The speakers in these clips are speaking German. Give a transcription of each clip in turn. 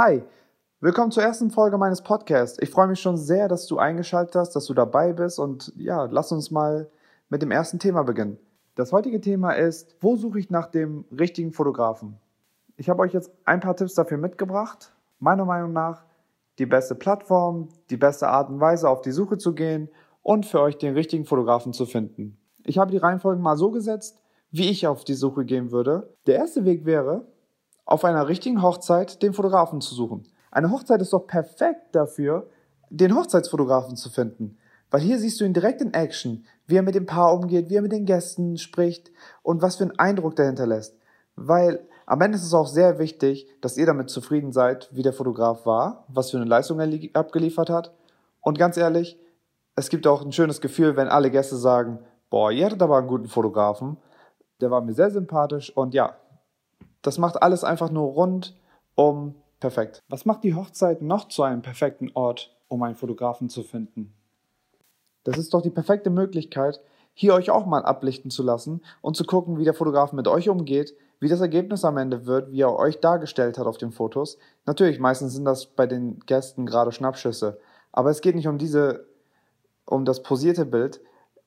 Hi, willkommen zur ersten Folge meines Podcasts. Ich freue mich schon sehr, dass du eingeschaltet hast, dass du dabei bist und ja, lass uns mal mit dem ersten Thema beginnen. Das heutige Thema ist, wo suche ich nach dem richtigen Fotografen? Ich habe euch jetzt ein paar Tipps dafür mitgebracht. Meiner Meinung nach die beste Plattform, die beste Art und Weise auf die Suche zu gehen und für euch den richtigen Fotografen zu finden. Ich habe die Reihenfolge mal so gesetzt, wie ich auf die Suche gehen würde. Der erste Weg wäre, auf einer richtigen Hochzeit den Fotografen zu suchen. Eine Hochzeit ist doch perfekt dafür, den Hochzeitsfotografen zu finden. Weil hier siehst du ihn direkt in Action, wie er mit dem Paar umgeht, wie er mit den Gästen spricht und was für einen Eindruck dahinter lässt. Weil am Ende ist es auch sehr wichtig, dass ihr damit zufrieden seid, wie der Fotograf war, was für eine Leistung er abgeliefert hat. Und ganz ehrlich, es gibt auch ein schönes Gefühl, wenn alle Gäste sagen, boah, ihr hattet aber einen guten Fotografen, der war mir sehr sympathisch und ja, das macht alles einfach nur rund um perfekt. Was macht die Hochzeit noch zu einem perfekten Ort, um einen Fotografen zu finden? Das ist doch die perfekte Möglichkeit, hier euch auch mal ablichten zu lassen und zu gucken, wie der Fotograf mit euch umgeht, wie das Ergebnis am Ende wird, wie er euch dargestellt hat auf den Fotos. Natürlich, meistens sind das bei den Gästen gerade Schnappschüsse, aber es geht nicht um diese, um das posierte Bild.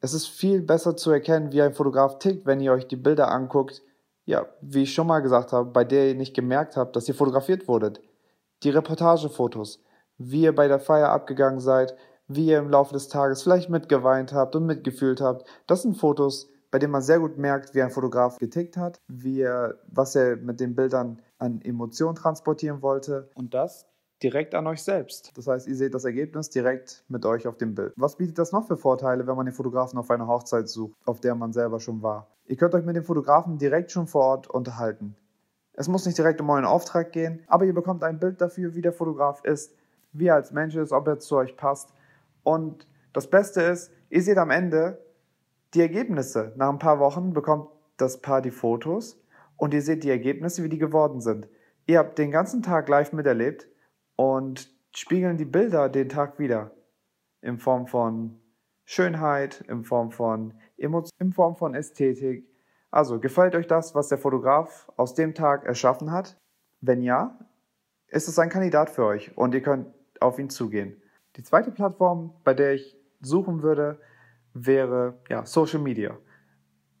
Es ist viel besser zu erkennen, wie ein Fotograf tickt, wenn ihr euch die Bilder anguckt, ja, wie ich schon mal gesagt habe, bei der ihr nicht gemerkt habt, dass ihr fotografiert wurdet. Die Reportagefotos, wie ihr bei der Feier abgegangen seid, wie ihr im Laufe des Tages vielleicht mitgeweint habt und mitgefühlt habt. Das sind Fotos, bei denen man sehr gut merkt, wie ein Fotograf getickt hat, wie er, was er mit den Bildern an Emotionen transportieren wollte. Und das direkt an euch selbst. Das heißt, ihr seht das Ergebnis direkt mit euch auf dem Bild. Was bietet das noch für Vorteile, wenn man den Fotografen auf einer Hochzeit sucht, auf der man selber schon war? Ihr könnt euch mit dem Fotografen direkt schon vor Ort unterhalten. Es muss nicht direkt um euren Auftrag gehen, aber ihr bekommt ein Bild dafür, wie der Fotograf ist, wie er als Mensch ist, ob er zu euch passt. Und das Beste ist, ihr seht am Ende die Ergebnisse. Nach ein paar Wochen bekommt das Paar die Fotos und ihr seht die Ergebnisse, wie die geworden sind. Ihr habt den ganzen Tag live miterlebt und spiegeln die Bilder den Tag wieder. In Form von Schönheit, in Form von Emotion, in Form von Ästhetik. Also, gefällt euch das, was der Fotograf aus dem Tag erschaffen hat? Wenn ja, ist es ein Kandidat für euch und ihr könnt auf ihn zugehen. Die zweite Plattform, bei der ich suchen würde, wäre ja, Social Media.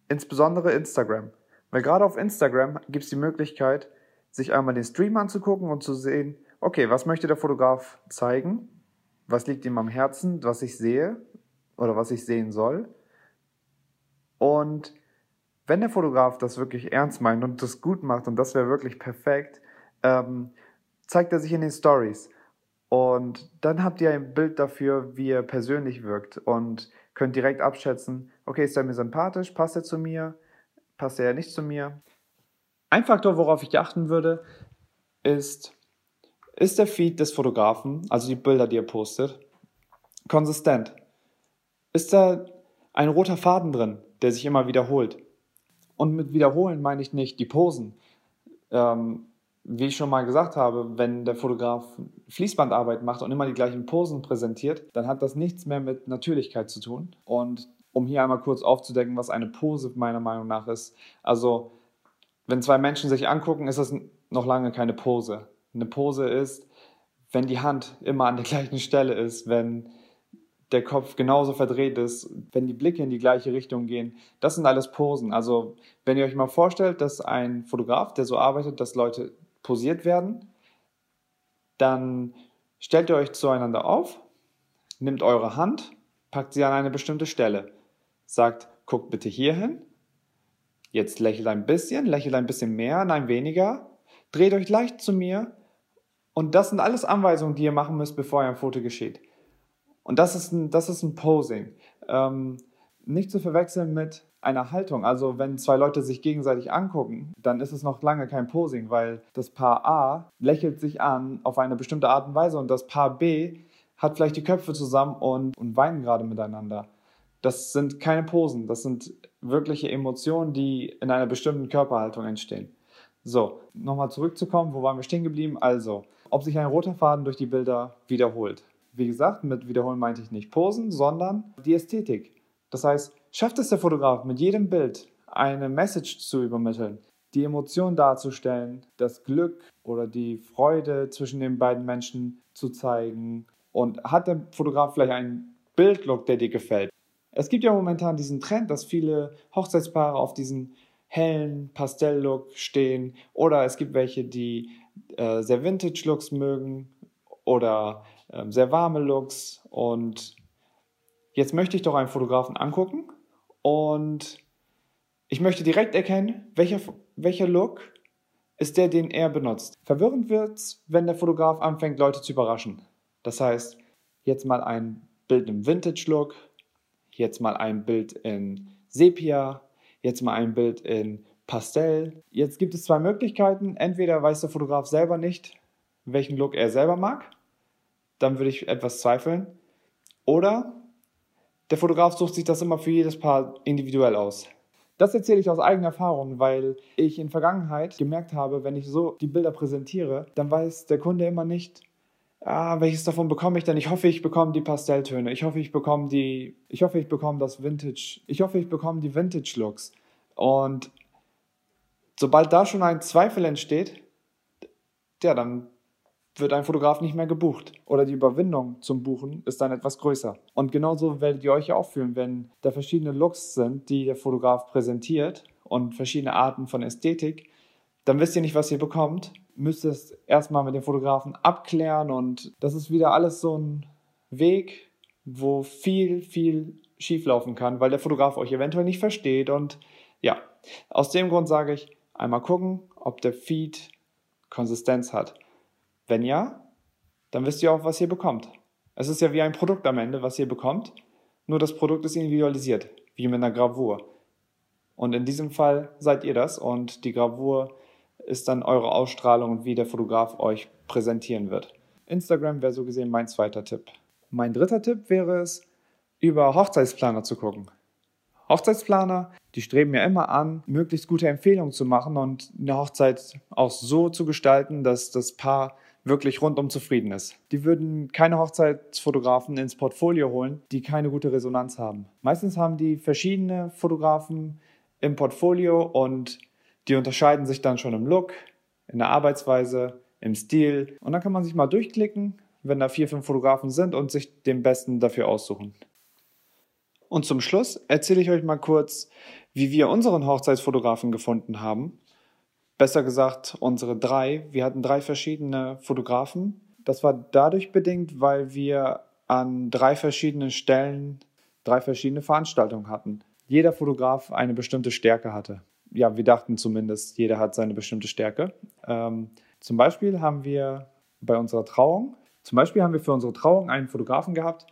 Insbesondere Instagram. Weil gerade auf Instagram gibt es die Möglichkeit, sich einmal den Stream anzugucken und zu sehen, okay, was möchte der Fotograf zeigen? Was liegt ihm am Herzen, was ich sehe oder was ich sehen soll? Und wenn der Fotograf das wirklich ernst meint und das gut macht, und das wäre wirklich perfekt, ähm, zeigt er sich in den Stories. Und dann habt ihr ein Bild dafür, wie er persönlich wirkt und könnt direkt abschätzen, okay, ist er mir sympathisch, passt er zu mir, passt er nicht zu mir. Ein Faktor, worauf ich achten würde, ist, ist der Feed des Fotografen, also die Bilder, die er postet, konsistent? Ist da ein roter Faden drin, der sich immer wiederholt? Und mit wiederholen meine ich nicht die Posen. Ähm, wie ich schon mal gesagt habe, wenn der Fotograf Fließbandarbeit macht und immer die gleichen Posen präsentiert, dann hat das nichts mehr mit Natürlichkeit zu tun. Und um hier einmal kurz aufzudecken, was eine Pose meiner Meinung nach ist. Also, wenn zwei Menschen sich angucken, ist das noch lange keine Pose. Eine Pose ist, wenn die Hand immer an der gleichen Stelle ist, wenn der Kopf genauso verdreht ist, wenn die Blicke in die gleiche Richtung gehen. Das sind alles Posen. Also wenn ihr euch mal vorstellt, dass ein Fotograf, der so arbeitet, dass Leute posiert werden, dann stellt ihr euch zueinander auf, nimmt eure Hand, packt sie an eine bestimmte Stelle, sagt, guckt bitte hier hin, jetzt lächelt ein bisschen, lächelt ein bisschen mehr, nein weniger, dreht euch leicht zu mir und das sind alles Anweisungen, die ihr machen müsst, bevor ein Foto geschieht. Und das ist ein, das ist ein Posing. Ähm, nicht zu verwechseln mit einer Haltung. Also wenn zwei Leute sich gegenseitig angucken, dann ist es noch lange kein Posing, weil das Paar A lächelt sich an auf eine bestimmte Art und Weise und das Paar B hat vielleicht die Köpfe zusammen und, und weinen gerade miteinander. Das sind keine Posen, das sind wirkliche Emotionen, die in einer bestimmten Körperhaltung entstehen. So, nochmal zurückzukommen, wo waren wir stehen geblieben? Also, ob sich ein roter Faden durch die Bilder wiederholt. Wie gesagt, mit wiederholen meinte ich nicht Posen, sondern die Ästhetik. Das heißt, schafft es der Fotograf mit jedem Bild eine Message zu übermitteln, die Emotion darzustellen, das Glück oder die Freude zwischen den beiden Menschen zu zeigen. Und hat der Fotograf vielleicht einen Bildlook, der dir gefällt? Es gibt ja momentan diesen Trend, dass viele Hochzeitspaare auf diesen hellen Pastelllook stehen oder es gibt welche, die äh, sehr Vintage-Looks mögen oder äh, sehr warme Looks und jetzt möchte ich doch einen Fotografen angucken und ich möchte direkt erkennen, welcher, welcher Look ist der, den er benutzt. Verwirrend wird es, wenn der Fotograf anfängt, Leute zu überraschen. Das heißt, jetzt mal ein Bild im Vintage-Look, jetzt mal ein Bild in Sepia, jetzt mal ein Bild in Pastell. Jetzt gibt es zwei Möglichkeiten. Entweder weiß der Fotograf selber nicht, welchen Look er selber mag. Dann würde ich etwas zweifeln. Oder der Fotograf sucht sich das immer für jedes Paar individuell aus. Das erzähle ich aus eigener Erfahrung, weil ich in Vergangenheit gemerkt habe, wenn ich so die Bilder präsentiere, dann weiß der Kunde immer nicht, ah, welches davon bekomme ich denn? Ich hoffe, ich bekomme die Pastelltöne. Ich hoffe, ich bekomme die, ich hoffe, ich bekomme das Vintage. Ich hoffe, ich bekomme die Vintage Looks. Und sobald da schon ein Zweifel entsteht, ja, dann wird ein Fotograf nicht mehr gebucht. Oder die Überwindung zum Buchen ist dann etwas größer. Und genauso werdet ihr euch ja auch fühlen, wenn da verschiedene Looks sind, die der Fotograf präsentiert und verschiedene Arten von Ästhetik, dann wisst ihr nicht, was ihr bekommt müsst es erstmal mit dem Fotografen abklären und das ist wieder alles so ein Weg, wo viel, viel schieflaufen kann, weil der Fotograf euch eventuell nicht versteht und ja, aus dem Grund sage ich, einmal gucken, ob der Feed Konsistenz hat. Wenn ja, dann wisst ihr auch, was ihr bekommt. Es ist ja wie ein Produkt am Ende, was ihr bekommt, nur das Produkt ist individualisiert, wie mit einer Gravur. Und in diesem Fall seid ihr das und die Gravur ist dann eure Ausstrahlung und wie der Fotograf euch präsentieren wird. Instagram wäre so gesehen mein zweiter Tipp. Mein dritter Tipp wäre es, über Hochzeitsplaner zu gucken. Hochzeitsplaner, die streben ja immer an, möglichst gute Empfehlungen zu machen und eine Hochzeit auch so zu gestalten, dass das Paar wirklich rundum zufrieden ist. Die würden keine Hochzeitsfotografen ins Portfolio holen, die keine gute Resonanz haben. Meistens haben die verschiedene Fotografen im Portfolio und die unterscheiden sich dann schon im Look, in der Arbeitsweise, im Stil. Und dann kann man sich mal durchklicken, wenn da vier, fünf Fotografen sind und sich den besten dafür aussuchen. Und zum Schluss erzähle ich euch mal kurz, wie wir unseren Hochzeitsfotografen gefunden haben. Besser gesagt, unsere drei. Wir hatten drei verschiedene Fotografen. Das war dadurch bedingt, weil wir an drei verschiedenen Stellen drei verschiedene Veranstaltungen hatten. Jeder Fotograf eine bestimmte Stärke hatte ja, wir dachten zumindest, jeder hat seine bestimmte Stärke. Ähm, zum Beispiel haben wir bei unserer Trauung, zum Beispiel haben wir für unsere Trauung einen Fotografen gehabt,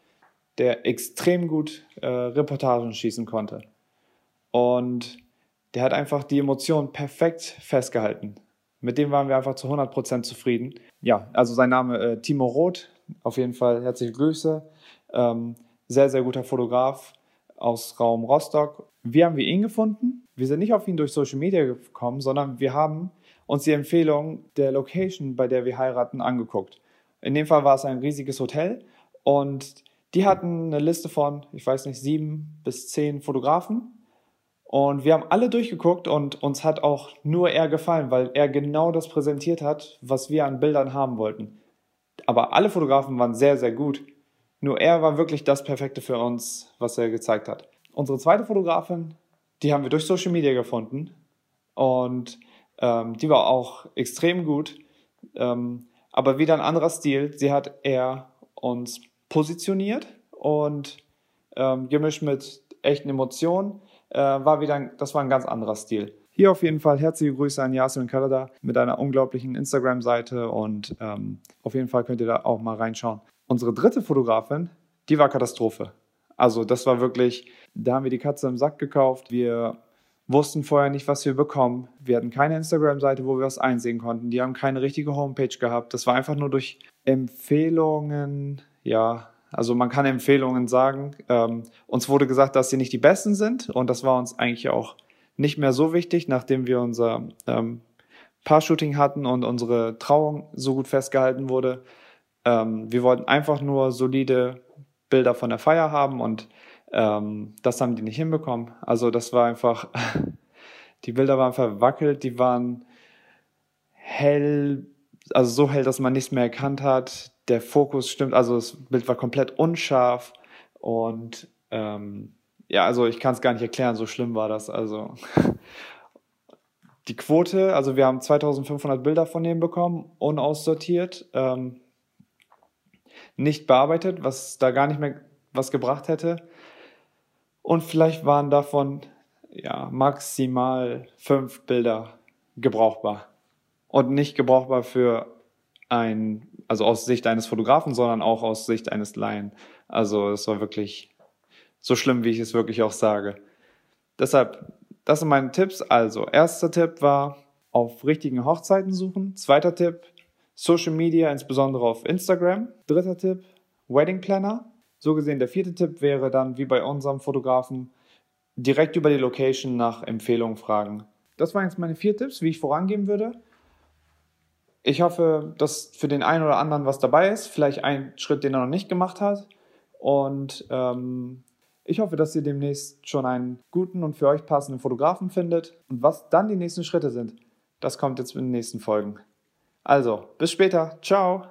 der extrem gut äh, Reportagen schießen konnte. Und der hat einfach die Emotionen perfekt festgehalten. Mit dem waren wir einfach zu 100% zufrieden. Ja, also sein Name äh, Timo Roth, auf jeden Fall herzliche Grüße. Ähm, sehr, sehr guter Fotograf aus Raum Rostock. Wie haben wir ihn gefunden? Wir sind nicht auf ihn durch Social Media gekommen, sondern wir haben uns die Empfehlung der Location, bei der wir heiraten, angeguckt. In dem Fall war es ein riesiges Hotel und die hatten eine Liste von, ich weiß nicht, sieben bis zehn Fotografen. Und wir haben alle durchgeguckt und uns hat auch nur er gefallen, weil er genau das präsentiert hat, was wir an Bildern haben wollten. Aber alle Fotografen waren sehr, sehr gut. Nur er war wirklich das Perfekte für uns, was er gezeigt hat. Unsere zweite Fotografin die haben wir durch Social Media gefunden und ähm, die war auch extrem gut, ähm, aber wieder ein anderer Stil. Sie hat eher uns positioniert und ähm, gemischt mit echten Emotionen äh, war wieder, ein, das war ein ganz anderer Stil. Hier auf jeden Fall herzliche Grüße an Yasin in Kanada mit einer unglaublichen Instagram-Seite und ähm, auf jeden Fall könnt ihr da auch mal reinschauen. Unsere dritte Fotografin, die war Katastrophe. Also das war wirklich, da haben wir die Katze im Sack gekauft. Wir wussten vorher nicht, was wir bekommen. Wir hatten keine Instagram-Seite, wo wir was einsehen konnten. Die haben keine richtige Homepage gehabt. Das war einfach nur durch Empfehlungen, ja, also man kann Empfehlungen sagen. Ähm, uns wurde gesagt, dass sie nicht die besten sind und das war uns eigentlich auch nicht mehr so wichtig, nachdem wir unser ähm, Paar-Shooting hatten und unsere Trauung so gut festgehalten wurde. Ähm, wir wollten einfach nur solide Bilder von der Feier haben und ähm, das haben die nicht hinbekommen. Also das war einfach, Die Bilder waren verwackelt, die waren hell, also so hell, dass man nichts mehr erkannt hat. Der Fokus stimmt, also das Bild war komplett unscharf und ähm, ja, also ich kann es gar nicht erklären, so schlimm war das. Also die Quote, also wir haben 2500 Bilder von dem bekommen, unaussortiert, ähm, nicht bearbeitet, was da gar nicht mehr was gebracht hätte. Und vielleicht waren davon ja maximal fünf Bilder gebrauchbar und nicht gebrauchbar für ein, also aus Sicht eines Fotografen, sondern auch aus Sicht eines Laien. Also es war wirklich so schlimm, wie ich es wirklich auch sage. Deshalb, das sind meine Tipps. Also, erster Tipp war, auf richtigen Hochzeiten suchen. Zweiter Tipp, Social Media, insbesondere auf Instagram. Dritter Tipp, Wedding Planner. So gesehen, der vierte Tipp wäre dann, wie bei unserem Fotografen, direkt über die Location nach Empfehlungen fragen. Das waren jetzt meine vier Tipps, wie ich vorangehen würde. Ich hoffe, dass für den einen oder anderen was dabei ist. Vielleicht ein Schritt, den er noch nicht gemacht hat. Und ähm, ich hoffe, dass ihr demnächst schon einen guten und für euch passenden Fotografen findet. Und was dann die nächsten Schritte sind, das kommt jetzt in den nächsten Folgen. Also, bis später. Ciao.